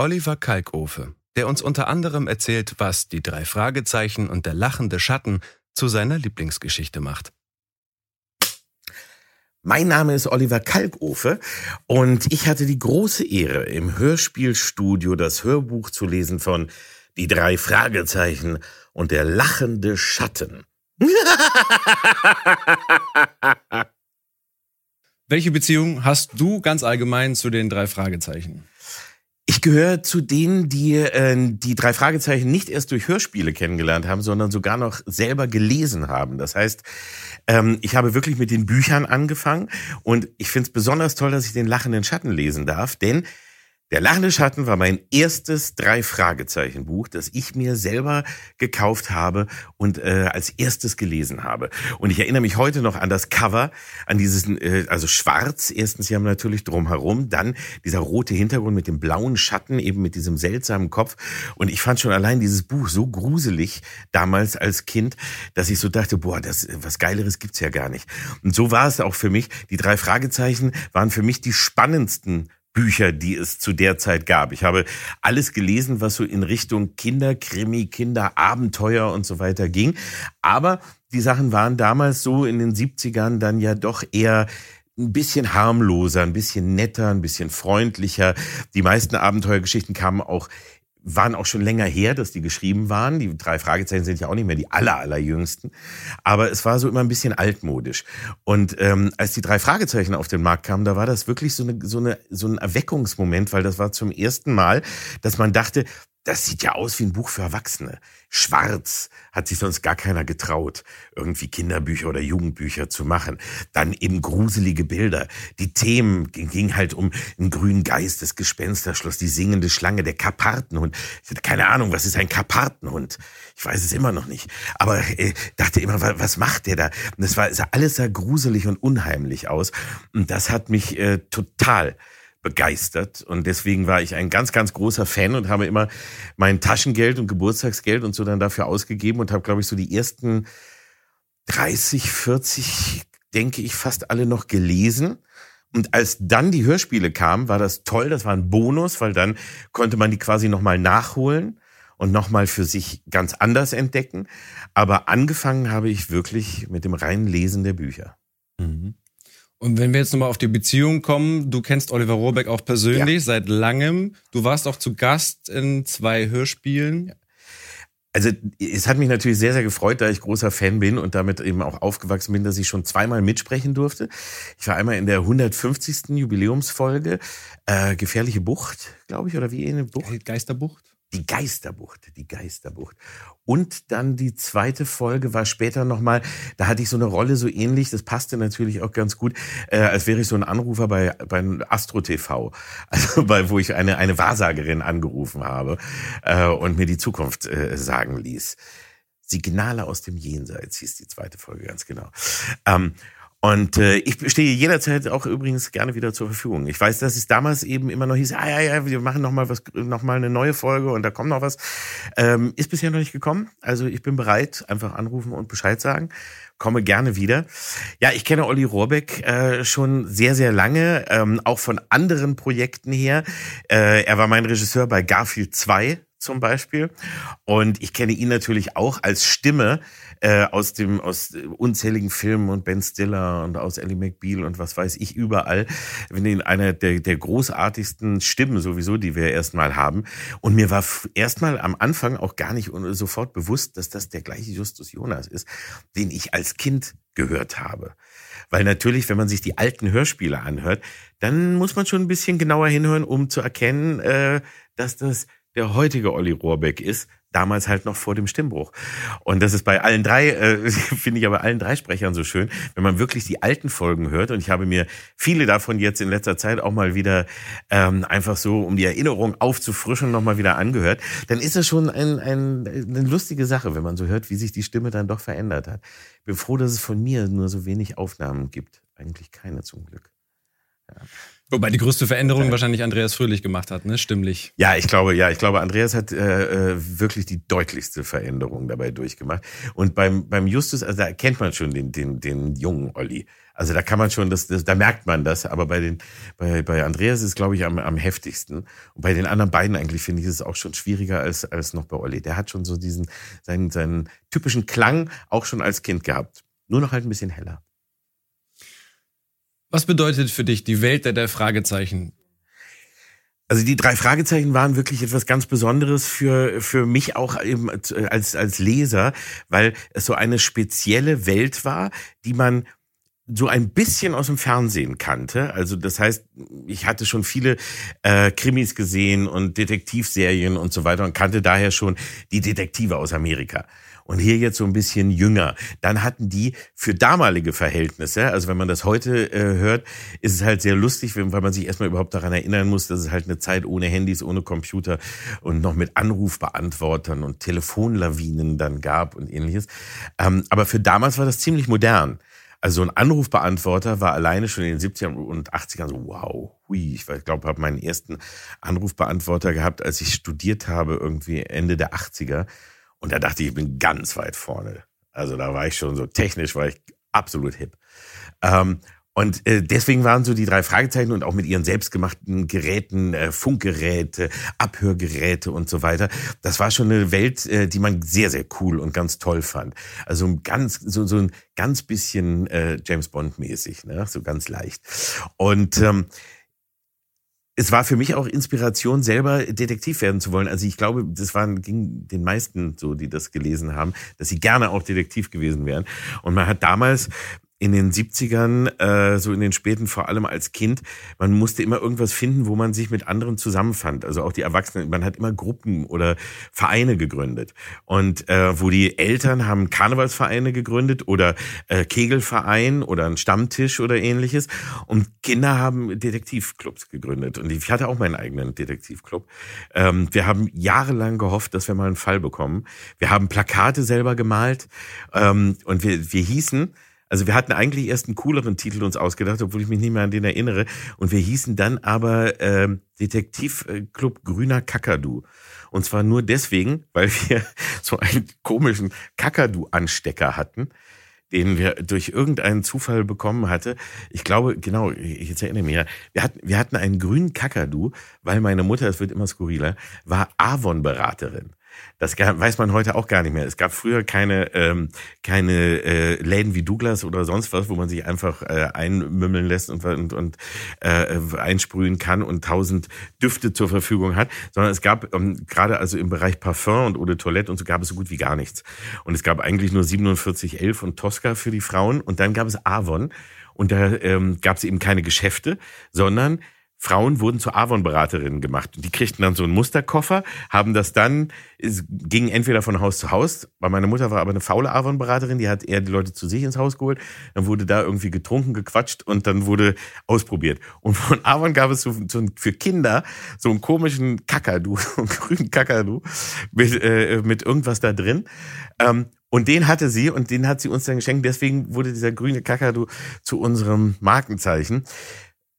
Oliver Kalkofe, der uns unter anderem erzählt, was die drei Fragezeichen und der lachende Schatten zu seiner Lieblingsgeschichte macht. Mein Name ist Oliver Kalkofe und ich hatte die große Ehre, im Hörspielstudio das Hörbuch zu lesen von Die drei Fragezeichen und der lachende Schatten. Welche Beziehung hast du ganz allgemein zu den drei Fragezeichen? Ich gehöre zu denen, die äh, die drei Fragezeichen nicht erst durch Hörspiele kennengelernt haben, sondern sogar noch selber gelesen haben. Das heißt, ähm, ich habe wirklich mit den Büchern angefangen und ich finde es besonders toll, dass ich den lachenden Schatten lesen darf, denn der lachende Schatten war mein erstes Drei-Fragezeichen-Buch, das ich mir selber gekauft habe und äh, als erstes gelesen habe. Und ich erinnere mich heute noch an das Cover, an dieses, äh, also schwarz, erstens, haben natürlich drumherum, dann dieser rote Hintergrund mit dem blauen Schatten, eben mit diesem seltsamen Kopf. Und ich fand schon allein dieses Buch so gruselig damals als Kind, dass ich so dachte, boah, das, was Geileres gibt's ja gar nicht. Und so war es auch für mich. Die drei Fragezeichen waren für mich die spannendsten Bücher, die es zu der Zeit gab. Ich habe alles gelesen, was so in Richtung Kinderkrimi, Kinderabenteuer und so weiter ging. Aber die Sachen waren damals so in den 70ern dann ja doch eher ein bisschen harmloser, ein bisschen netter, ein bisschen freundlicher. Die meisten Abenteuergeschichten kamen auch waren auch schon länger her, dass die geschrieben waren. Die drei Fragezeichen sind ja auch nicht mehr die aller, allerjüngsten. Aber es war so immer ein bisschen altmodisch. Und ähm, als die drei Fragezeichen auf den Markt kamen, da war das wirklich so, eine, so, eine, so ein Erweckungsmoment, weil das war zum ersten Mal, dass man dachte, das sieht ja aus wie ein Buch für Erwachsene. Schwarz hat sich sonst gar keiner getraut, irgendwie Kinderbücher oder Jugendbücher zu machen. Dann eben gruselige Bilder. Die Themen ging halt um einen grünen Geist, das Gespensterschloss, die singende Schlange, der Karpatenhund. Ich hatte keine Ahnung, was ist ein Karpatenhund? Ich weiß es immer noch nicht. Aber äh, dachte immer, was macht der da? Und das war alles sah gruselig und unheimlich aus. Und das hat mich äh, total begeistert und deswegen war ich ein ganz, ganz großer Fan und habe immer mein Taschengeld und Geburtstagsgeld und so dann dafür ausgegeben und habe, glaube ich, so die ersten 30, 40, denke ich, fast alle noch gelesen. Und als dann die Hörspiele kamen, war das toll, das war ein Bonus, weil dann konnte man die quasi nochmal nachholen. und nochmal für sich ganz anders entdecken. Aber angefangen habe ich wirklich mit dem reinen Lesen der Bücher. Mhm. Und wenn wir jetzt nochmal auf die Beziehung kommen, du kennst Oliver Rohrbeck auch persönlich ja. seit langem. Du warst auch zu Gast in zwei Hörspielen. Ja. Also es hat mich natürlich sehr, sehr gefreut, da ich großer Fan bin und damit eben auch aufgewachsen bin, dass ich schon zweimal mitsprechen durfte. Ich war einmal in der 150. Jubiläumsfolge, äh, Gefährliche Bucht, glaube ich, oder wie eine Bucht? Geisterbucht? Die Geisterbucht, die Geisterbucht. Und dann die zweite Folge war später nochmal, da hatte ich so eine Rolle so ähnlich, das passte natürlich auch ganz gut, äh, als wäre ich so ein Anrufer bei, bei Astro TV, also bei, wo ich eine, eine Wahrsagerin angerufen habe äh, und mir die Zukunft äh, sagen ließ. Signale aus dem Jenseits hieß die zweite Folge ganz genau. Ähm, und äh, ich stehe jederzeit auch übrigens gerne wieder zur Verfügung. Ich weiß, dass es damals eben immer noch hieß, ah ja, ja, wir machen noch mal was, noch mal eine neue Folge und da kommt noch was. Ähm, ist bisher noch nicht gekommen. Also ich bin bereit, einfach anrufen und Bescheid sagen. Komme gerne wieder. Ja, ich kenne Olli Rohrbeck äh, schon sehr, sehr lange, ähm, auch von anderen Projekten her. Äh, er war mein Regisseur bei Garfield 2 zum Beispiel. Und ich kenne ihn natürlich auch als Stimme äh, aus dem aus unzähligen Filmen und Ben Stiller und aus Ellie McBeal und was weiß ich überall. Wenn ihn einer der, der großartigsten Stimmen sowieso, die wir erstmal haben. Und mir war erstmal am Anfang auch gar nicht sofort bewusst, dass das der gleiche Justus Jonas ist, den ich als Kind gehört habe. Weil natürlich, wenn man sich die alten Hörspiele anhört, dann muss man schon ein bisschen genauer hinhören, um zu erkennen, äh, dass das der heutige Olli Rohrbeck ist, damals halt noch vor dem Stimmbruch. Und das ist bei allen drei, äh, finde ich aber allen drei Sprechern so schön, wenn man wirklich die alten Folgen hört. Und ich habe mir viele davon jetzt in letzter Zeit auch mal wieder ähm, einfach so, um die Erinnerung aufzufrischen, nochmal wieder angehört. Dann ist das schon ein, ein, eine lustige Sache, wenn man so hört, wie sich die Stimme dann doch verändert hat. Ich bin froh, dass es von mir nur so wenig Aufnahmen gibt. Eigentlich keine zum Glück. Ja. Wobei die größte Veränderung wahrscheinlich Andreas Fröhlich gemacht hat, ne? Stimmlich. Ja, ich glaube, ja, ich glaube, Andreas hat äh, äh, wirklich die deutlichste Veränderung dabei durchgemacht. Und beim, beim Justus, also da erkennt man schon den, den, den jungen Olli. Also da kann man schon, das, das, da merkt man das. Aber bei den, bei, bei Andreas ist es, glaube ich, am, am heftigsten. Und bei den anderen beiden eigentlich finde ich es auch schon schwieriger als, als noch bei Olli. Der hat schon so diesen, seinen, seinen typischen Klang auch schon als Kind gehabt. Nur noch halt ein bisschen heller. Was bedeutet für dich die Welt der drei Fragezeichen? Also die drei Fragezeichen waren wirklich etwas ganz Besonderes für, für mich auch eben als, als Leser, weil es so eine spezielle Welt war, die man so ein bisschen aus dem Fernsehen kannte. Also das heißt, ich hatte schon viele äh, Krimis gesehen und Detektivserien und so weiter und kannte daher schon die Detektive aus Amerika und hier jetzt so ein bisschen jünger. Dann hatten die für damalige Verhältnisse, also wenn man das heute äh, hört, ist es halt sehr lustig, weil man sich erstmal überhaupt daran erinnern muss, dass es halt eine Zeit ohne Handys, ohne Computer und noch mit Anrufbeantwortern und Telefonlawinen dann gab und ähnliches. Ähm, aber für damals war das ziemlich modern. Also ein Anrufbeantworter war alleine schon in den 70ern und 80ern so, wow, hui. Ich glaube, habe meinen ersten Anrufbeantworter gehabt, als ich studiert habe, irgendwie Ende der 80er. Und da dachte ich, ich bin ganz weit vorne. Also da war ich schon so technisch, war ich absolut hip. Ähm, und äh, deswegen waren so die drei Fragezeichen und auch mit ihren selbstgemachten Geräten, äh, Funkgeräte, Abhörgeräte und so weiter. Das war schon eine Welt, äh, die man sehr, sehr cool und ganz toll fand. Also ein ganz, so, so ein ganz bisschen James Bond mäßig, ne? so ganz leicht. Und ähm, es war für mich auch Inspiration, selber Detektiv werden zu wollen. Also ich glaube, das waren, ging den meisten so, die das gelesen haben, dass sie gerne auch Detektiv gewesen wären. Und man hat damals in den 70ern, äh, so in den späten, vor allem als Kind, man musste immer irgendwas finden, wo man sich mit anderen zusammenfand. Also auch die Erwachsenen, man hat immer Gruppen oder Vereine gegründet. Und äh, wo die Eltern haben Karnevalsvereine gegründet oder äh, Kegelverein oder einen Stammtisch oder ähnliches. Und Kinder haben Detektivclubs gegründet. Und ich hatte auch meinen eigenen Detektivclub. Ähm, wir haben jahrelang gehofft, dass wir mal einen Fall bekommen. Wir haben Plakate selber gemalt ähm, und wir, wir hießen also wir hatten eigentlich erst einen cooleren Titel uns ausgedacht, obwohl ich mich nicht mehr an den erinnere. Und wir hießen dann aber äh, Detektivclub Grüner Kakadu. Und zwar nur deswegen, weil wir so einen komischen Kakadu-Anstecker hatten, den wir durch irgendeinen Zufall bekommen hatte. Ich glaube, genau, jetzt erinnere mich ja, wir hatten, wir hatten einen grünen Kakadu, weil meine Mutter, es wird immer skurriler, war Avon-Beraterin. Das weiß man heute auch gar nicht mehr. Es gab früher keine, ähm, keine äh, Läden wie Douglas oder sonst was, wo man sich einfach äh, einmümmeln lässt und, und, und äh, einsprühen kann und tausend Düfte zur Verfügung hat, sondern es gab ähm, gerade also im Bereich Parfum und Eau de Toilette und so gab es so gut wie gar nichts. Und es gab eigentlich nur 4711 und Tosca für die Frauen und dann gab es Avon und da ähm, gab es eben keine Geschäfte, sondern Frauen wurden zu Avon-Beraterinnen gemacht. Die kriegten dann so einen Musterkoffer, haben das dann, es ging entweder von Haus zu Haus, weil meine Mutter war aber eine faule Avon-Beraterin, die hat eher die Leute zu sich ins Haus geholt, dann wurde da irgendwie getrunken, gequatscht und dann wurde ausprobiert. Und von Avon gab es so, so für Kinder so einen komischen Kakadu, so einen grünen Kakadu mit, äh, mit irgendwas da drin. Ähm, und den hatte sie und den hat sie uns dann geschenkt. Deswegen wurde dieser grüne Kakadu zu unserem Markenzeichen.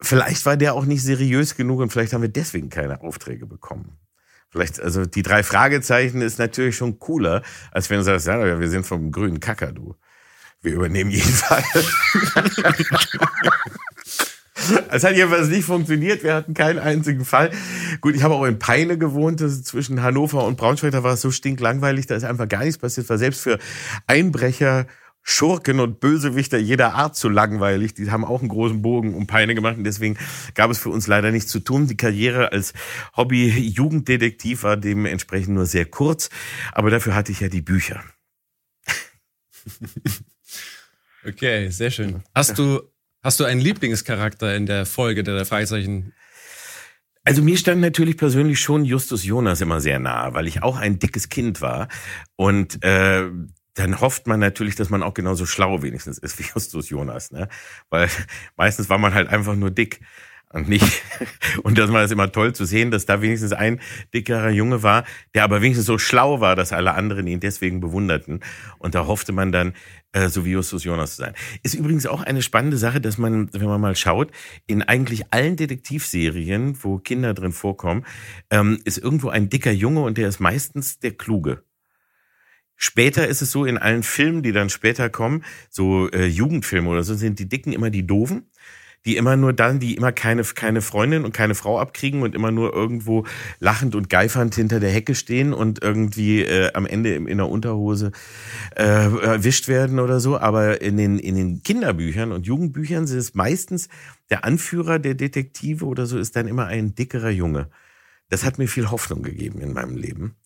Vielleicht war der auch nicht seriös genug und vielleicht haben wir deswegen keine Aufträge bekommen. Vielleicht, also die drei Fragezeichen ist natürlich schon cooler, als wenn du sagst, ja, wir sind vom grünen Kakadu. Wir übernehmen jeden Fall. Es hat jedenfalls nicht funktioniert. Wir hatten keinen einzigen Fall. Gut, ich habe auch in Peine gewohnt. Zwischen Hannover und Braunschweig. Da war es so stinklangweilig. Da ist einfach gar nichts passiert. War selbst für Einbrecher Schurken und Bösewichter jeder Art zu langweilig. Die haben auch einen großen Bogen um Peine gemacht und deswegen gab es für uns leider nichts zu tun. Die Karriere als Hobby-Jugenddetektiv war dementsprechend nur sehr kurz, aber dafür hatte ich ja die Bücher. Okay, sehr schön. Hast du, hast du einen Lieblingscharakter in der Folge der Fragezeichen also mir stand natürlich persönlich schon Justus Jonas immer sehr nahe, weil ich auch ein dickes Kind war und äh, dann hofft man natürlich, dass man auch genauso schlau wenigstens ist wie Justus Jonas, ne? Weil meistens war man halt einfach nur dick und nicht und das war es immer toll zu sehen, dass da wenigstens ein dickerer Junge war, der aber wenigstens so schlau war, dass alle anderen ihn deswegen bewunderten und da hoffte man dann äh, so wie Justus Jonas zu sein. Ist übrigens auch eine spannende Sache, dass man, wenn man mal schaut, in eigentlich allen Detektivserien, wo Kinder drin vorkommen, ähm, ist irgendwo ein dicker Junge und der ist meistens der Kluge. Später ist es so, in allen Filmen, die dann später kommen, so äh, Jugendfilme oder so, sind die Dicken immer die Doofen, die immer nur dann, die immer keine, keine Freundin und keine Frau abkriegen und immer nur irgendwo lachend und geifernd hinter der Hecke stehen und irgendwie äh, am Ende in der Unterhose äh, erwischt werden oder so. Aber in den, in den Kinderbüchern und Jugendbüchern ist es meistens der Anführer der Detektive oder so ist dann immer ein dickerer Junge. Das hat mir viel Hoffnung gegeben in meinem Leben.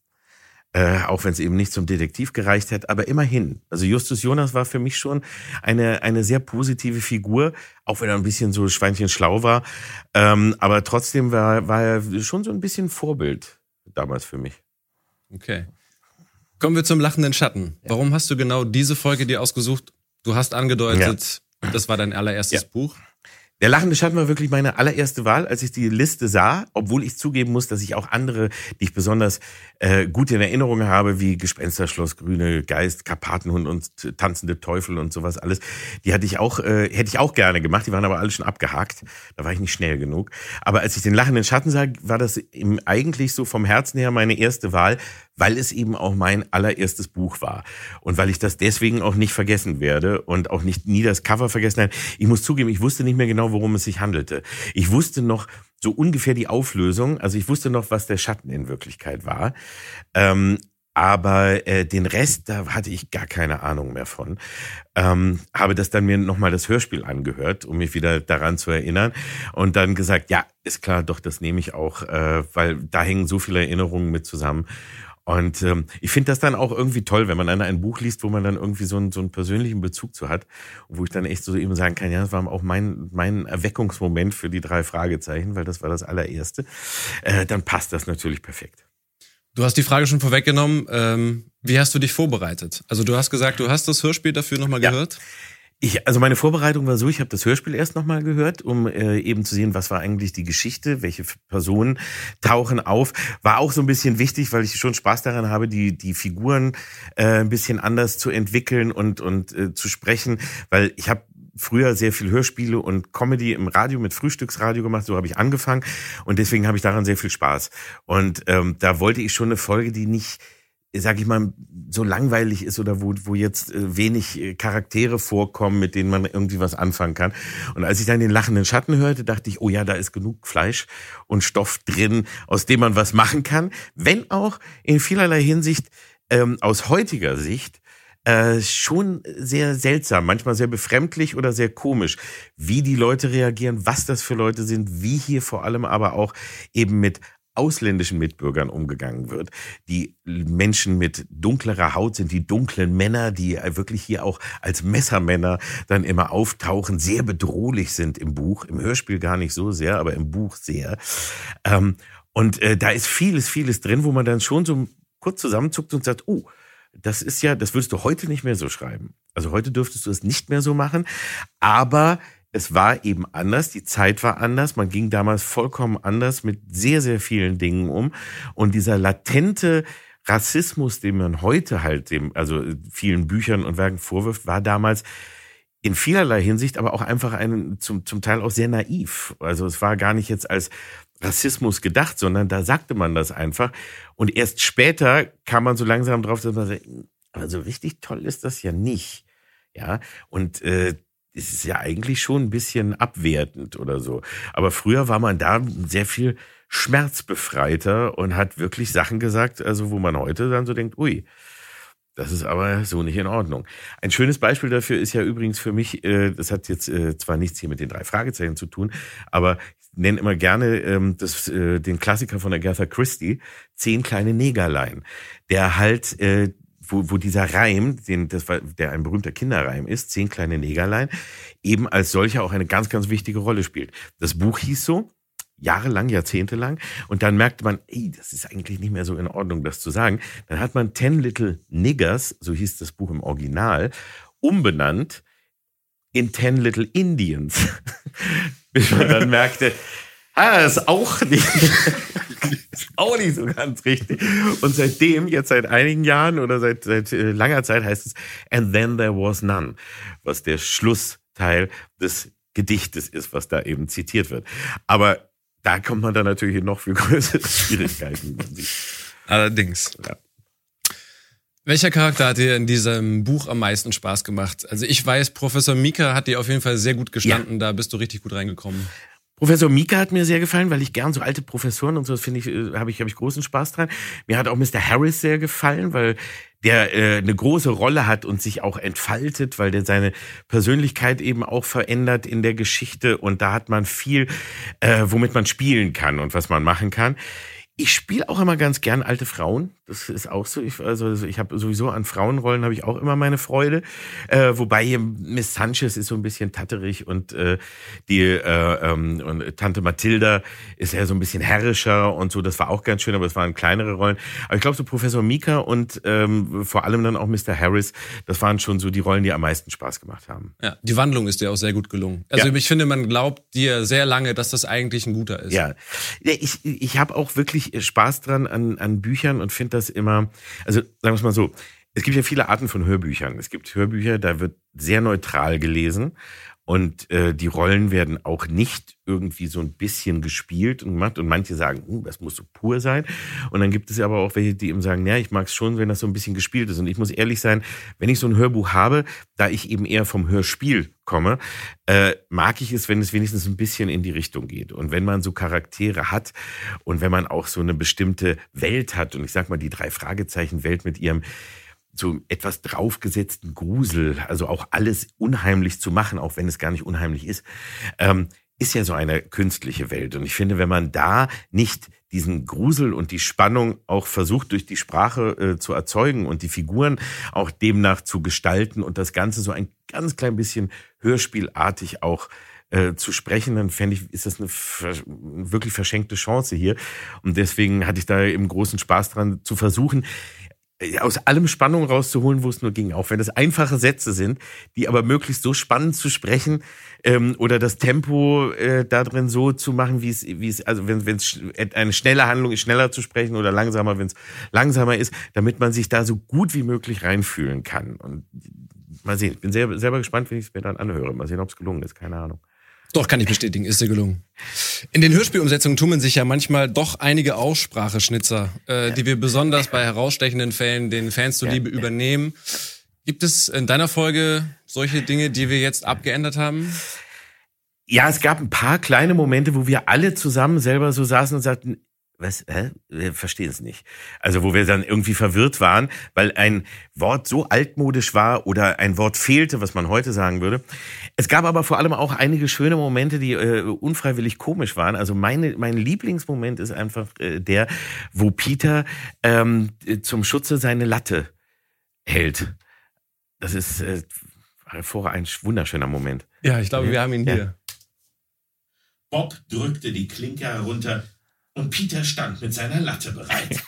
Äh, auch wenn es eben nicht zum Detektiv gereicht hat, aber immerhin. Also Justus Jonas war für mich schon eine, eine sehr positive Figur, auch wenn er ein bisschen so Schweinchen schlau war. Ähm, aber trotzdem war, war er schon so ein bisschen Vorbild damals für mich. Okay. Kommen wir zum lachenden Schatten. Warum hast du genau diese Folge dir ausgesucht? Du hast angedeutet, ja. das war dein allererstes ja. Buch. Der lachende Schatten war wirklich meine allererste Wahl, als ich die Liste sah, obwohl ich zugeben muss, dass ich auch andere, die ich besonders äh, gut in Erinnerung habe, wie Gespensterschloss, Grüne Geist, Karpatenhund und tanzende Teufel und sowas alles, die hatte ich auch, äh, hätte ich auch gerne gemacht, die waren aber alle schon abgehakt. Da war ich nicht schnell genug. Aber als ich den lachenden Schatten sah, war das im, eigentlich so vom Herzen her meine erste Wahl, weil es eben auch mein allererstes Buch war und weil ich das deswegen auch nicht vergessen werde und auch nicht nie das Cover vergessen habe. Ich muss zugeben, ich wusste nicht mehr genau, worum es sich handelte. Ich wusste noch so ungefähr die Auflösung, also ich wusste noch, was der Schatten in Wirklichkeit war. Ähm, aber äh, den Rest, da hatte ich gar keine Ahnung mehr von. Ähm, habe das dann mir nochmal das Hörspiel angehört, um mich wieder daran zu erinnern. Und dann gesagt, ja, ist klar, doch, das nehme ich auch, äh, weil da hängen so viele Erinnerungen mit zusammen. Und ähm, ich finde das dann auch irgendwie toll, wenn man dann ein Buch liest, wo man dann irgendwie so einen, so einen persönlichen Bezug zu hat, wo ich dann echt so eben sagen kann, ja, das war auch mein, mein Erweckungsmoment für die drei Fragezeichen, weil das war das allererste. Äh, dann passt das natürlich perfekt. Du hast die Frage schon vorweggenommen. Ähm, wie hast du dich vorbereitet? Also du hast gesagt, du hast das Hörspiel dafür nochmal ja. gehört? Ich, also meine Vorbereitung war so, ich habe das Hörspiel erst nochmal gehört, um äh, eben zu sehen, was war eigentlich die Geschichte, welche Personen tauchen auf. War auch so ein bisschen wichtig, weil ich schon Spaß daran habe, die, die Figuren äh, ein bisschen anders zu entwickeln und, und äh, zu sprechen, weil ich habe früher sehr viel Hörspiele und Comedy im Radio mit Frühstücksradio gemacht, so habe ich angefangen und deswegen habe ich daran sehr viel Spaß. Und ähm, da wollte ich schon eine Folge, die nicht sag ich mal, so langweilig ist oder wo, wo jetzt äh, wenig äh, Charaktere vorkommen, mit denen man irgendwie was anfangen kann. Und als ich dann den lachenden Schatten hörte, dachte ich, oh ja, da ist genug Fleisch und Stoff drin, aus dem man was machen kann. Wenn auch in vielerlei Hinsicht ähm, aus heutiger Sicht äh, schon sehr seltsam, manchmal sehr befremdlich oder sehr komisch, wie die Leute reagieren, was das für Leute sind, wie hier vor allem aber auch eben mit ausländischen Mitbürgern umgegangen wird. Die Menschen mit dunklerer Haut sind die dunklen Männer, die wirklich hier auch als Messermänner dann immer auftauchen, sehr bedrohlich sind im Buch, im Hörspiel gar nicht so sehr, aber im Buch sehr. Ähm, und äh, da ist vieles, vieles drin, wo man dann schon so kurz zusammenzuckt und sagt, oh, das ist ja, das würdest du heute nicht mehr so schreiben. Also heute dürftest du es nicht mehr so machen, aber es war eben anders, die Zeit war anders, man ging damals vollkommen anders mit sehr, sehr vielen Dingen um. Und dieser latente Rassismus, den man heute halt dem, also vielen Büchern und Werken vorwirft, war damals in vielerlei Hinsicht aber auch einfach ein, zum, zum Teil auch sehr naiv. Also es war gar nicht jetzt als Rassismus gedacht, sondern da sagte man das einfach. Und erst später kam man so langsam drauf, dass man sagt, aber so richtig toll ist das ja nicht. Ja, und äh, es ist ja eigentlich schon ein bisschen abwertend oder so. Aber früher war man da sehr viel schmerzbefreiter und hat wirklich Sachen gesagt, also wo man heute dann so denkt, ui, das ist aber so nicht in Ordnung. Ein schönes Beispiel dafür ist ja übrigens für mich, äh, das hat jetzt äh, zwar nichts hier mit den drei Fragezeichen zu tun, aber ich nenne immer gerne ähm, das, äh, den Klassiker von Agatha Christie, Zehn kleine Negerlein, der halt wo, wo dieser Reim, den, das war, der ein berühmter Kinderreim ist, Zehn kleine Negerlein, eben als solcher auch eine ganz, ganz wichtige Rolle spielt. Das Buch hieß so, jahrelang, jahrzehntelang. Und dann merkte man, ey, das ist eigentlich nicht mehr so in Ordnung, das zu sagen. Dann hat man Ten Little Niggers, so hieß das Buch im Original, umbenannt in Ten Little Indians. Bis man dann merkte, ah, ist auch nicht, ist auch nicht so ganz richtig. Und seitdem, jetzt seit einigen Jahren oder seit, seit äh, langer Zeit heißt es, and then there was none, was der Schlussteil des Gedichtes ist, was da eben zitiert wird. Aber da kommt man dann natürlich in noch viel größere Schwierigkeiten. Allerdings. Ja. Welcher Charakter hat dir in diesem Buch am meisten Spaß gemacht? Also ich weiß, Professor Mika hat dir auf jeden Fall sehr gut gestanden, ja. da bist du richtig gut reingekommen. Professor Mika hat mir sehr gefallen, weil ich gern so alte Professoren und so, das finde ich, äh, habe ich, habe ich großen Spaß dran. Mir hat auch Mr. Harris sehr gefallen, weil der äh, eine große Rolle hat und sich auch entfaltet, weil der seine Persönlichkeit eben auch verändert in der Geschichte und da hat man viel, äh, womit man spielen kann und was man machen kann. Ich spiele auch immer ganz gern alte Frauen. Das ist auch so. Ich, also ich habe sowieso an Frauenrollen habe ich auch immer meine Freude. Äh, wobei hier Miss Sanchez ist so ein bisschen tatterig und äh, die äh, ähm, und Tante Mathilda ist ja so ein bisschen herrischer und so. Das war auch ganz schön, aber es waren kleinere Rollen. Aber ich glaube so Professor Mika und ähm, vor allem dann auch Mr. Harris, das waren schon so die Rollen, die am meisten Spaß gemacht haben. Ja, die Wandlung ist dir auch sehr gut gelungen. Also ja. ich finde, man glaubt dir sehr lange, dass das eigentlich ein guter ist. Ja, ich ich habe auch wirklich Spaß dran an, an Büchern und das immer, also sagen wir es mal so, es gibt ja viele Arten von Hörbüchern. Es gibt Hörbücher, da wird sehr neutral gelesen und äh, die Rollen werden auch nicht irgendwie so ein bisschen gespielt und gemacht. Und manche sagen, uh, das muss so pur sein. Und dann gibt es aber auch welche, die eben sagen, ja, ich mag es schon, wenn das so ein bisschen gespielt ist. Und ich muss ehrlich sein, wenn ich so ein Hörbuch habe, da ich eben eher vom Hörspiel komme, äh, mag ich es, wenn es wenigstens ein bisschen in die Richtung geht. Und wenn man so Charaktere hat und wenn man auch so eine bestimmte Welt hat, und ich sag mal die drei Fragezeichen Welt mit ihrem so etwas draufgesetzten Grusel, also auch alles unheimlich zu machen, auch wenn es gar nicht unheimlich ist, ähm, ist ja so eine künstliche Welt. Und ich finde, wenn man da nicht diesen Grusel und die Spannung auch versucht durch die Sprache äh, zu erzeugen und die Figuren auch demnach zu gestalten und das Ganze so ein ganz klein bisschen hörspielartig auch äh, zu sprechen, dann fände ich, ist das eine wirklich verschenkte Chance hier. Und deswegen hatte ich da eben großen Spaß dran zu versuchen, aus allem Spannung rauszuholen, wo es nur ging. Auch wenn es einfache Sätze sind, die aber möglichst so spannend zu sprechen ähm, oder das Tempo äh, da drin so zu machen, wie es, wie es, also wenn es eine schnelle Handlung ist, schneller zu sprechen oder langsamer, wenn es langsamer ist, damit man sich da so gut wie möglich reinfühlen kann. Und mal sehen, ich bin sehr, selber gespannt, wenn ich es mir dann anhöre. Mal sehen, ob es gelungen ist, keine Ahnung. Doch, kann ich bestätigen, ist dir gelungen. In den Hörspielumsetzungen tummeln sich ja manchmal doch einige Ausspracheschnitzer, äh, die wir besonders bei herausstechenden Fällen den Fans zuliebe übernehmen. Gibt es in deiner Folge solche Dinge, die wir jetzt abgeändert haben? Ja, es gab ein paar kleine Momente, wo wir alle zusammen selber so saßen und sagten, was, hä? Wir verstehen es nicht. Also wo wir dann irgendwie verwirrt waren, weil ein Wort so altmodisch war oder ein Wort fehlte, was man heute sagen würde. Es gab aber vor allem auch einige schöne Momente, die äh, unfreiwillig komisch waren. Also meine, mein Lieblingsmoment ist einfach äh, der, wo Peter ähm, zum Schutze seine Latte hält. Das ist äh, vorher ein wunderschöner Moment. Ja, ich glaube, wir haben ihn hier. Ja. Bob drückte die Klinke herunter und Peter stand mit seiner Latte bereit.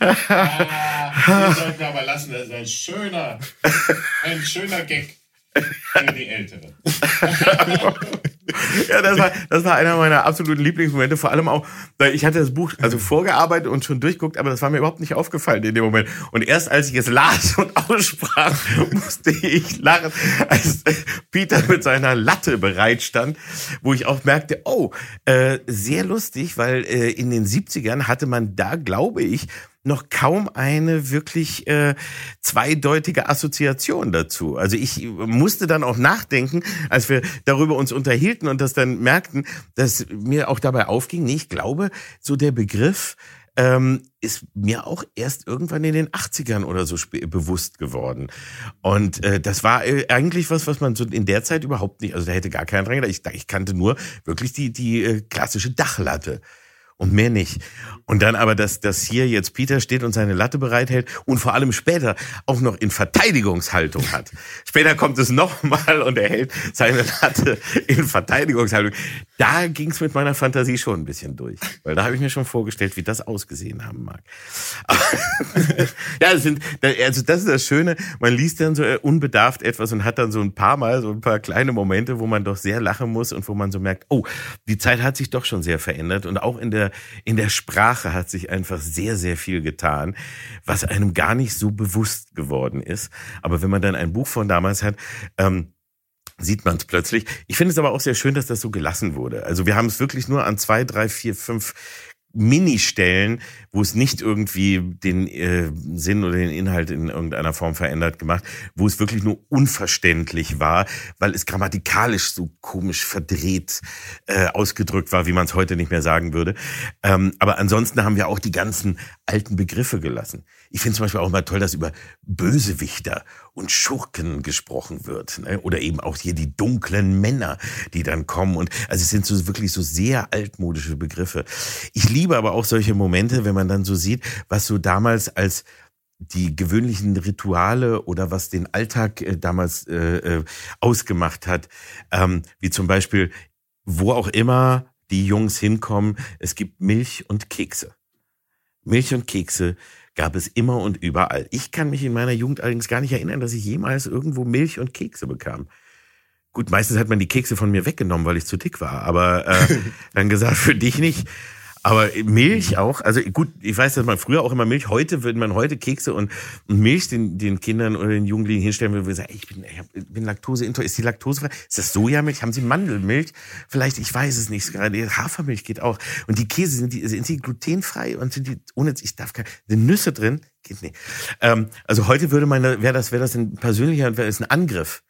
ah, sollten aber lassen, das ist ein schöner, ein schöner Gag für die Älteren. ja, das war, das war einer meiner absoluten Lieblingsmomente. Vor allem auch, weil ich hatte das Buch also vorgearbeitet und schon durchguckt, aber das war mir überhaupt nicht aufgefallen in dem Moment. Und erst als ich es las und aussprach, musste ich lachen, als Peter mit seiner Latte bereitstand, wo ich auch merkte, oh, äh, sehr lustig, weil äh, in den 70ern hatte man da, glaube ich, noch kaum eine wirklich äh, zweideutige Assoziation dazu. Also ich musste dann auch nachdenken, als wir darüber uns unterhielten und das dann merkten, dass mir auch dabei aufging, nee, ich glaube, so der Begriff ähm, ist mir auch erst irgendwann in den 80ern oder so bewusst geworden. Und äh, das war äh, eigentlich was, was man so in der Zeit überhaupt nicht, also da hätte gar keiner dran gedacht. Ich, ich kannte nur wirklich die, die äh, klassische Dachlatte und mehr nicht. Und dann aber, dass, dass hier jetzt Peter steht und seine Latte bereithält und vor allem später auch noch in Verteidigungshaltung hat. Später kommt es nochmal und er hält seine Latte in Verteidigungshaltung. Da ging es mit meiner Fantasie schon ein bisschen durch. Weil da habe ich mir schon vorgestellt, wie das ausgesehen haben mag. ja, das sind, also das ist das Schöne. Man liest dann so unbedarft etwas und hat dann so ein paar Mal so ein paar kleine Momente, wo man doch sehr lachen muss und wo man so merkt, oh, die Zeit hat sich doch schon sehr verändert und auch in der in der Sprache hat sich einfach sehr, sehr viel getan, was einem gar nicht so bewusst geworden ist. Aber wenn man dann ein Buch von damals hat, ähm, sieht man es plötzlich. Ich finde es aber auch sehr schön, dass das so gelassen wurde. Also wir haben es wirklich nur an zwei, drei, vier, fünf Mini-Stellen, wo es nicht irgendwie den äh, Sinn oder den Inhalt in irgendeiner Form verändert gemacht, wo es wirklich nur unverständlich war, weil es grammatikalisch so komisch verdreht äh, ausgedrückt war, wie man es heute nicht mehr sagen würde. Ähm, aber ansonsten haben wir auch die ganzen alten Begriffe gelassen. Ich finde zum Beispiel auch immer toll, dass über Bösewichter und Schurken gesprochen wird. Ne? Oder eben auch hier die dunklen Männer, die dann kommen. Und also es sind so wirklich so sehr altmodische Begriffe. Ich liebe aber auch solche Momente, wenn man dann so sieht, was so damals als die gewöhnlichen Rituale oder was den Alltag äh, damals äh, äh, ausgemacht hat, ähm, wie zum Beispiel, wo auch immer die Jungs hinkommen, es gibt Milch und Kekse. Milch und Kekse gab es immer und überall. Ich kann mich in meiner Jugend allerdings gar nicht erinnern, dass ich jemals irgendwo Milch und Kekse bekam. Gut, meistens hat man die Kekse von mir weggenommen, weil ich zu dick war. Aber äh, dann gesagt, für dich nicht. Aber Milch auch, also gut, ich weiß, dass man früher auch immer Milch, heute würde man heute Kekse und, Milch den, den Kindern oder den Jugendlichen hinstellen, würde sagen, ich bin, ich bin laktoseintolerant. Ist die Laktose Ist das Sojamilch? Haben Sie Mandelmilch? Vielleicht, ich weiß es nicht. Gerade Hafermilch geht auch. Und die Käse, sind die, sind die glutenfrei und sind die, ohne, ich darf keine, sind Nüsse drin? Geht nicht. Ähm, also heute würde man, wäre das, wäre das ein persönlicher, wäre das ein Angriff.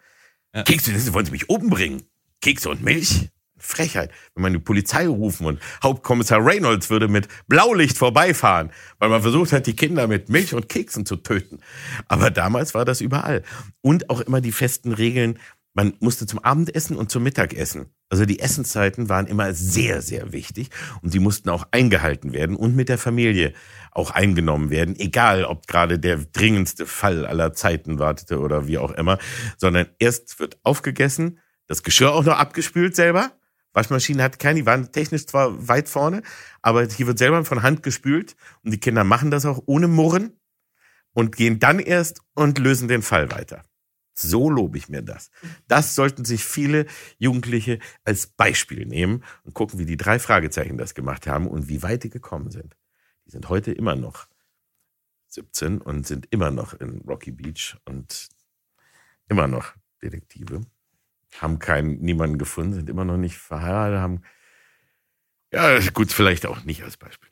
Ja. Kekse, wollen Sie mich oben bringen? Kekse und Milch? Frechheit, wenn man die Polizei rufen und Hauptkommissar Reynolds würde mit Blaulicht vorbeifahren, weil man versucht hat, die Kinder mit Milch und Keksen zu töten. Aber damals war das überall. Und auch immer die festen Regeln, man musste zum Abendessen und zum Mittagessen. Also die Essenszeiten waren immer sehr, sehr wichtig und sie mussten auch eingehalten werden und mit der Familie auch eingenommen werden, egal ob gerade der dringendste Fall aller Zeiten wartete oder wie auch immer, sondern erst wird aufgegessen, das Geschirr auch noch abgespült selber, Waschmaschine hat keine, die waren technisch zwar weit vorne, aber hier wird selber von Hand gespült und die Kinder machen das auch ohne Murren und gehen dann erst und lösen den Fall weiter. So lobe ich mir das. Das sollten sich viele Jugendliche als Beispiel nehmen und gucken, wie die drei Fragezeichen das gemacht haben und wie weit die gekommen sind. Die sind heute immer noch 17 und sind immer noch in Rocky Beach und immer noch Detektive. Haben keinen, niemanden gefunden, sind immer noch nicht verheiratet, haben, ja, gut, vielleicht auch nicht als Beispiel.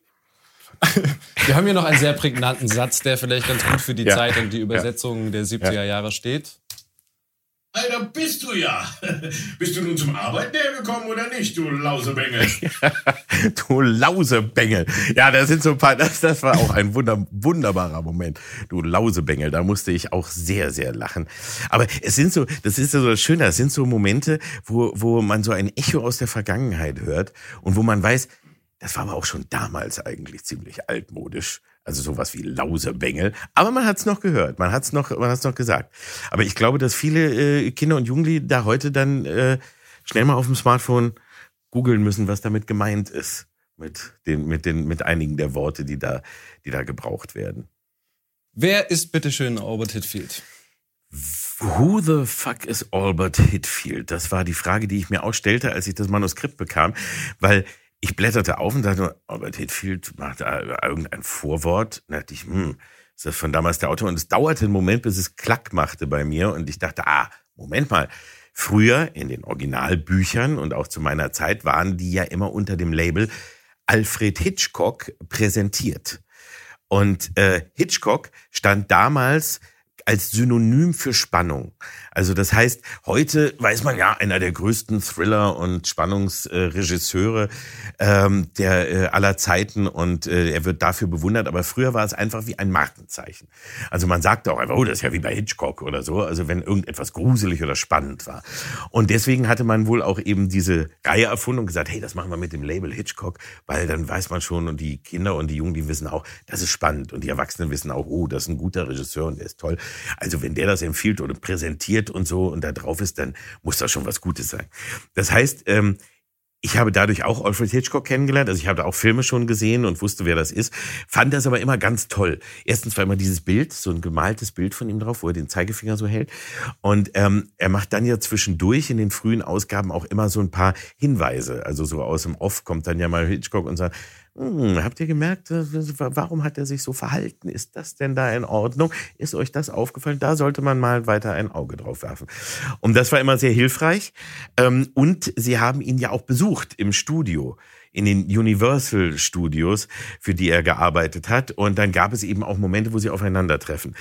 Wir haben hier noch einen sehr prägnanten Satz, der vielleicht ganz gut für die Ja. Zeit und die Übersetzung der 70er Jahre steht. Alter, bist du ja. Bist du nun zum Arbeiten hergekommen oder nicht, du Lausebengel? Du Lausebengel. Ja, da sind so ein paar, das, das war auch ein wunder, wunderbarer Moment. Du Lausebengel, da musste ich auch sehr, sehr lachen. Aber es sind so, das ist so das Schöne, das sind so Momente, wo, wo man so ein Echo aus der Vergangenheit hört und wo man weiß, das war aber auch schon damals eigentlich ziemlich altmodisch. Also sowas wie Lausebengel. Aber man hat's noch gehört, man hat's noch, man hat's noch gesagt. Aber ich glaube, dass viele äh, Kinder und Jugendliche da heute dann äh, schnell mal auf dem Smartphone googeln müssen, was damit gemeint ist. Mit den, mit den, mit einigen der Worte, die da, die da gebraucht werden. Wer ist bitteschön Albert Hitfield? Who the fuck is Albert Hitfield? Das war die Frage, die ich mir auch stellte, als ich das Manuskript bekam, weil ich blätterte auf und dachte, Albert Hitfield macht da irgendein Vorwort. Da dachte ich, hm, ist das von damals der Autor? Und es dauerte einen Moment, bis es Klack machte bei mir und ich dachte, ah, Moment mal. Früher in den Originalbüchern und auch zu meiner Zeit waren die ja immer unter dem Label Alfred Hitchcock präsentiert. Und äh, Hitchcock stand damals als Synonym für Spannung. Also das heißt, heute weiß man ja, einer der größten Thriller- und Spannungsregisseure ähm, der äh, aller Zeiten und äh, er wird dafür bewundert, aber früher war es einfach wie ein Markenzeichen. Also man sagte auch einfach, oh, das ist ja wie bei Hitchcock oder so, also wenn irgendetwas gruselig oder spannend war. Und deswegen hatte man wohl auch eben diese Reihe erfunden und gesagt, hey, das machen wir mit dem Label Hitchcock, weil dann weiß man schon und die Kinder und die Jungen, die wissen auch, das ist spannend und die Erwachsenen wissen auch, oh, das ist ein guter Regisseur und der ist toll. Also wenn der das empfiehlt oder präsentiert und so und da drauf ist, dann muss das schon was Gutes sein. Das heißt, ähm, ich habe dadurch auch Alfred Hitchcock kennengelernt. Also ich habe da auch Filme schon gesehen und wusste, wer das ist. Fand das aber immer ganz toll. Erstens war immer dieses Bild, so ein gemaltes Bild von ihm drauf, wo er den Zeigefinger so hält. Und ähm, er macht dann ja zwischendurch in den frühen Ausgaben auch immer so ein paar Hinweise. Also so aus dem Off kommt dann ja mal Hitchcock und sagt, hm, habt ihr gemerkt, äh, warum hat er sich so verhalten? Ist das denn da in Ordnung? Ist euch das aufgefallen? Da sollte man mal weiter ein Auge drauf werfen. Und das war immer sehr hilfreich. Ähm, Und sie haben ihn ja auch besucht im Studio in den Universal Studios, für die er gearbeitet hat. Und dann gab es eben auch Momente, wo sie aufeinandertreffen.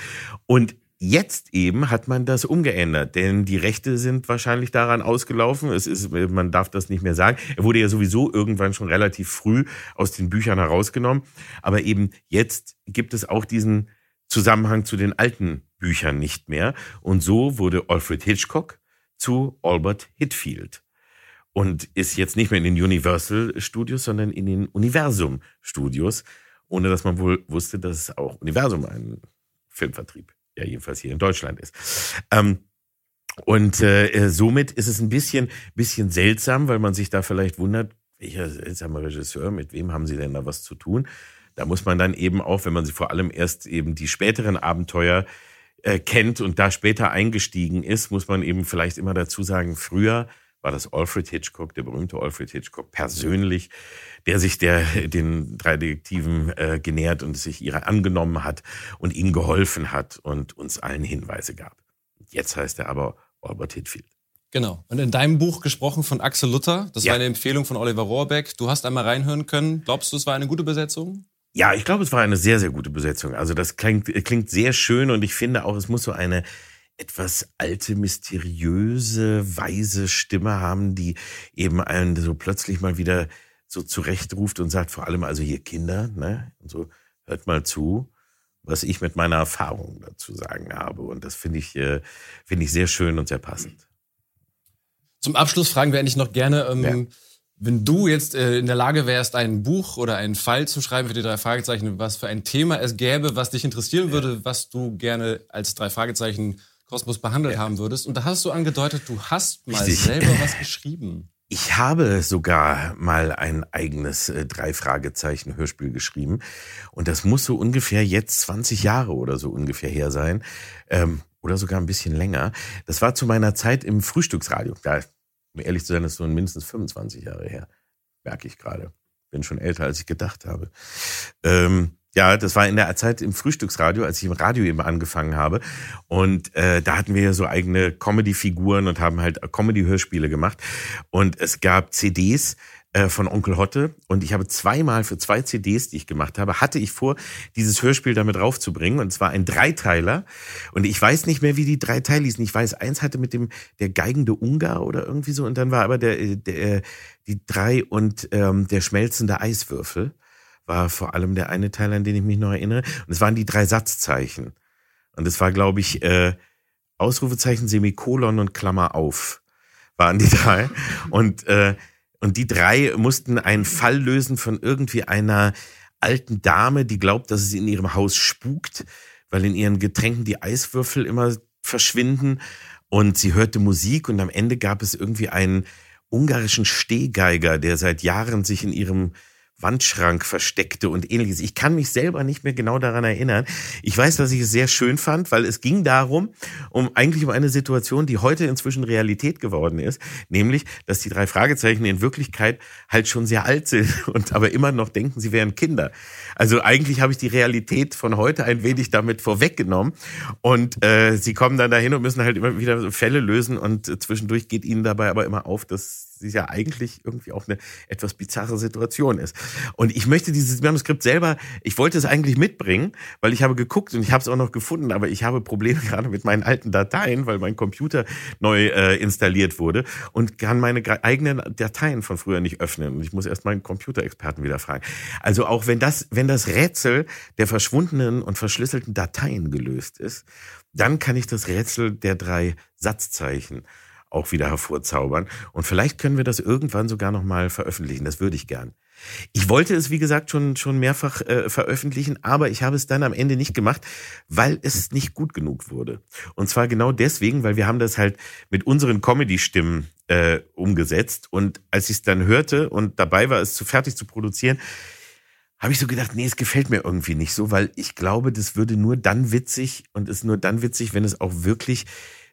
Und Jetzt eben hat man das umgeändert, denn die Rechte sind wahrscheinlich daran ausgelaufen. Es ist, man darf das nicht mehr sagen. Er wurde ja sowieso irgendwann schon relativ früh aus den Büchern herausgenommen. Aber eben jetzt gibt es auch diesen Zusammenhang zu den alten Büchern nicht mehr. Und so wurde Alfred Hitchcock zu Albert Hitfield und ist jetzt nicht mehr in den Universal Studios, sondern in den Universum Studios, ohne dass man wohl wusste, dass auch Universum ein Filmvertrieb, ja jedenfalls hier in Deutschland ist. Ähm, und äh, somit ist es ein bisschen, bisschen seltsam, weil man sich da vielleicht wundert, welcher seltsame Regisseur, mit wem haben sie denn da was zu tun? Da muss man dann eben auch, wenn man sie vor allem erst eben die späteren Abenteuer äh, kennt und da später eingestiegen ist, muss man eben vielleicht immer dazu sagen, früher war das Alfred Hitchcock, der berühmte Alfred Hitchcock persönlich, der sich der, den drei Detektiven äh, genähert und sich ihrer angenommen hat und ihnen geholfen hat und uns allen Hinweise gab. Jetzt heißt er aber Albert Hitfield. Genau. Und in deinem Buch gesprochen von Axel Luther. Das Ja. war eine Empfehlung von Oliver Rohrbeck. Du hast einmal reinhören können. Glaubst du, es war eine gute Besetzung? Ja, ich glaube, es war eine sehr, sehr gute Besetzung. Also das klingt, klingt sehr schön und ich finde auch, es muss so eine etwas alte, mysteriöse, weise Stimme haben, die eben einen so plötzlich mal wieder so zurechtruft und sagt, vor allem also hier Kinder, ne, und so, hört mal zu, was ich mit meiner Erfahrung dazu sagen habe. Und das finde ich, äh, finde ich sehr schön und sehr passend. Zum Abschluss fragen wir eigentlich noch gerne, ähm, Ja. wenn du jetzt äh, in der Lage wärst, ein Buch oder einen Fall zu schreiben für die drei Fragezeichen, was für ein Thema es gäbe, was dich interessieren würde, was du gerne als drei Fragezeichen Kosmos behandelt haben würdest. Und da hast du angedeutet, du hast mal Richtig. selber was geschrieben. Ich habe sogar mal ein eigenes äh, drei Fragezeichen Hörspiel geschrieben und das muss so ungefähr jetzt 20 Jahre oder so ungefähr her sein ähm, oder sogar ein bisschen länger. Das war zu meiner Zeit im Frühstücksradio. Da, um ehrlich zu sein, das ist so mindestens 25 Jahre her, merke ich gerade. Bin schon älter als ich gedacht habe. Ähm, Ja, das war in der Zeit im Frühstücksradio, als ich im Radio eben angefangen habe. Und äh, da hatten wir ja so eigene Comedy-Figuren und haben halt Comedy-Hörspiele gemacht. Und es gab CDs, äh, von Onkel Hotte und ich habe zweimal für zwei CDs, die ich gemacht habe, hatte ich vor, dieses Hörspiel damit raufzubringen und zwar ein Dreiteiler und ich weiß nicht mehr, wie die drei Teile hießen. Ich weiß, eins hatte mit dem der geigende Ungar oder irgendwie so und dann war aber der, der die drei und ähm, der schmelzende Eiswürfel war vor allem der eine Teil, an den ich mich noch erinnere. Und es waren die drei Satzzeichen. Und es war, glaube ich, äh, Ausrufezeichen, Semikolon und Klammer auf waren die drei. Und äh, und die drei mussten einen Fall lösen von irgendwie einer alten Dame, die glaubt, dass es in ihrem Haus spukt, weil in ihren Getränken die Eiswürfel immer verschwinden. Und sie hörte Musik und am Ende gab es irgendwie einen ungarischen Stehgeiger, der seit Jahren sich in ihrem Wandschrank versteckte und ähnliches. Ich kann mich selber nicht mehr genau daran erinnern. Ich weiß, dass ich es sehr schön fand, weil es ging darum, um eigentlich um eine Situation, die heute inzwischen Realität geworden ist, nämlich, dass die drei Fragezeichen in Wirklichkeit halt schon sehr alt sind und aber immer noch denken, sie wären Kinder. Also eigentlich habe ich die Realität von heute ein wenig damit vorweggenommen und äh, sie kommen dann dahin und müssen halt immer wieder Fälle lösen und zwischendurch geht ihnen dabei aber immer auf, dass sie ja eigentlich irgendwie auch eine etwas bizarre Situation ist. Und ich möchte dieses Manuskript selber, ich wollte es eigentlich mitbringen, weil ich habe geguckt und ich habe es auch noch gefunden, aber ich habe Probleme gerade mit meinen alten Dateien, weil mein Computer neu äh, installiert wurde und kann meine eigenen Dateien von früher nicht öffnen. Und ich muss erst meinen Computerexperten wieder fragen. Also auch wenn das, wenn das Rätsel der verschwundenen und verschlüsselten Dateien gelöst ist, dann kann ich das Rätsel der drei Satzzeichen auch wieder hervorzaubern. Und vielleicht können wir das irgendwann sogar nochmal veröffentlichen. Das würde ich gern. Ich wollte es, wie gesagt, schon, schon mehrfach äh, veröffentlichen, aber ich habe es dann am Ende nicht gemacht, weil es nicht gut genug wurde. Und zwar genau deswegen, weil wir haben das halt mit unseren Comedy-Stimmen äh, umgesetzt. Und als ich es dann hörte und dabei war, es zu fertig zu produzieren, habe ich so gedacht, nee, es gefällt mir irgendwie nicht so, weil ich glaube, das würde nur dann witzig und ist nur dann witzig, wenn es auch wirklich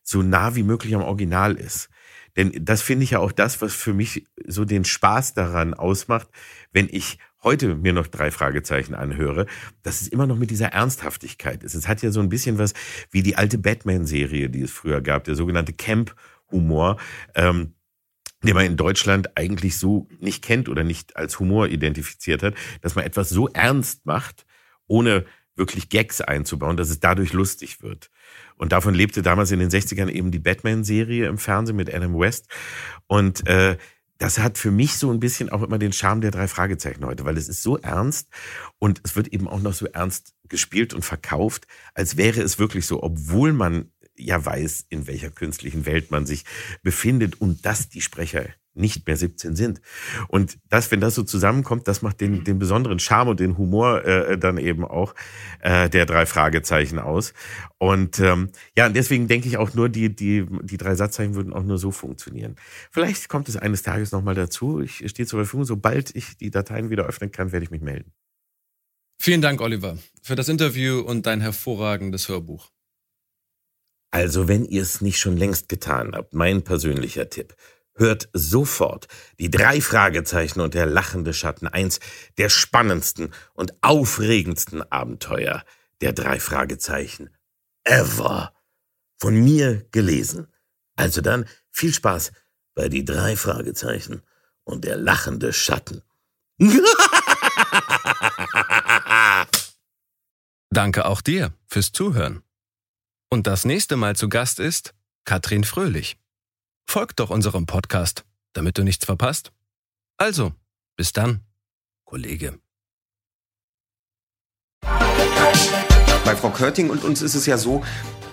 so nah wie möglich am Original ist. Denn das finde ich ja auch das, was für mich so den Spaß daran ausmacht, wenn ich heute mir noch drei Fragezeichen anhöre, dass es immer noch mit dieser Ernsthaftigkeit ist. Es hat ja so ein bisschen was wie die alte Batman-Serie, die es früher gab, der sogenannte Camp-Humor. Ähm, den man in Deutschland eigentlich so nicht kennt oder nicht als Humor identifiziert hat, dass man etwas so ernst macht, ohne wirklich Gags einzubauen, dass es dadurch lustig wird. Und davon lebte damals in den 60ern eben die Batman-Serie im Fernsehen mit Adam West. Und äh, das hat für mich so ein bisschen auch immer den Charme der drei Fragezeichen heute, weil es ist so ernst und es wird eben auch noch so ernst gespielt und verkauft, als wäre es wirklich so, obwohl man ja weiß, in welcher künstlichen Welt man sich befindet und dass die Sprecher nicht mehr 17 sind. Und das, wenn das so zusammenkommt, das macht den, den besonderen Charme und den Humor äh, dann eben auch äh, der drei Fragezeichen aus. Und ähm, ja, und deswegen denke ich auch nur, die, die, die drei Satzzeichen würden auch nur so funktionieren. Vielleicht kommt es eines Tages nochmal dazu. Ich stehe zur Verfügung. Sobald ich die Dateien wieder öffnen kann, werde ich mich melden. Vielen Dank, Oliver, für das Interview und dein hervorragendes Hörbuch. Also, wenn ihr es nicht schon längst getan habt, mein persönlicher Tipp – Hört sofort die drei Fragezeichen und der lachende Schatten, eins der spannendsten und aufregendsten Abenteuer der drei Fragezeichen ever. Von mir gelesen. Also dann viel Spaß bei die drei Fragezeichen und der lachende Schatten. Danke auch dir fürs Zuhören. Und das nächste Mal zu Gast ist Katrin Fröhlich. Folgt doch unserem Podcast, damit du nichts verpasst. Also, bis dann, Kollege. Bei Frau Körting und uns ist es ja so,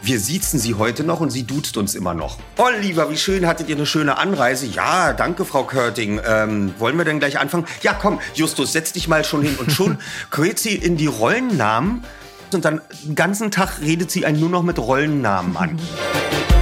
wir siezen sie heute noch und sie duzt uns immer noch. Oh, lieber, wie schön, hattet ihr eine schöne Anreise? Ja, danke, Frau Körting. Ähm, wollen wir denn gleich anfangen? Ja, komm, Justus, setz dich mal schon hin. Und schon quält sie in die Rollennamen und dann den ganzen Tag redet sie einen nur noch mit Rollennamen an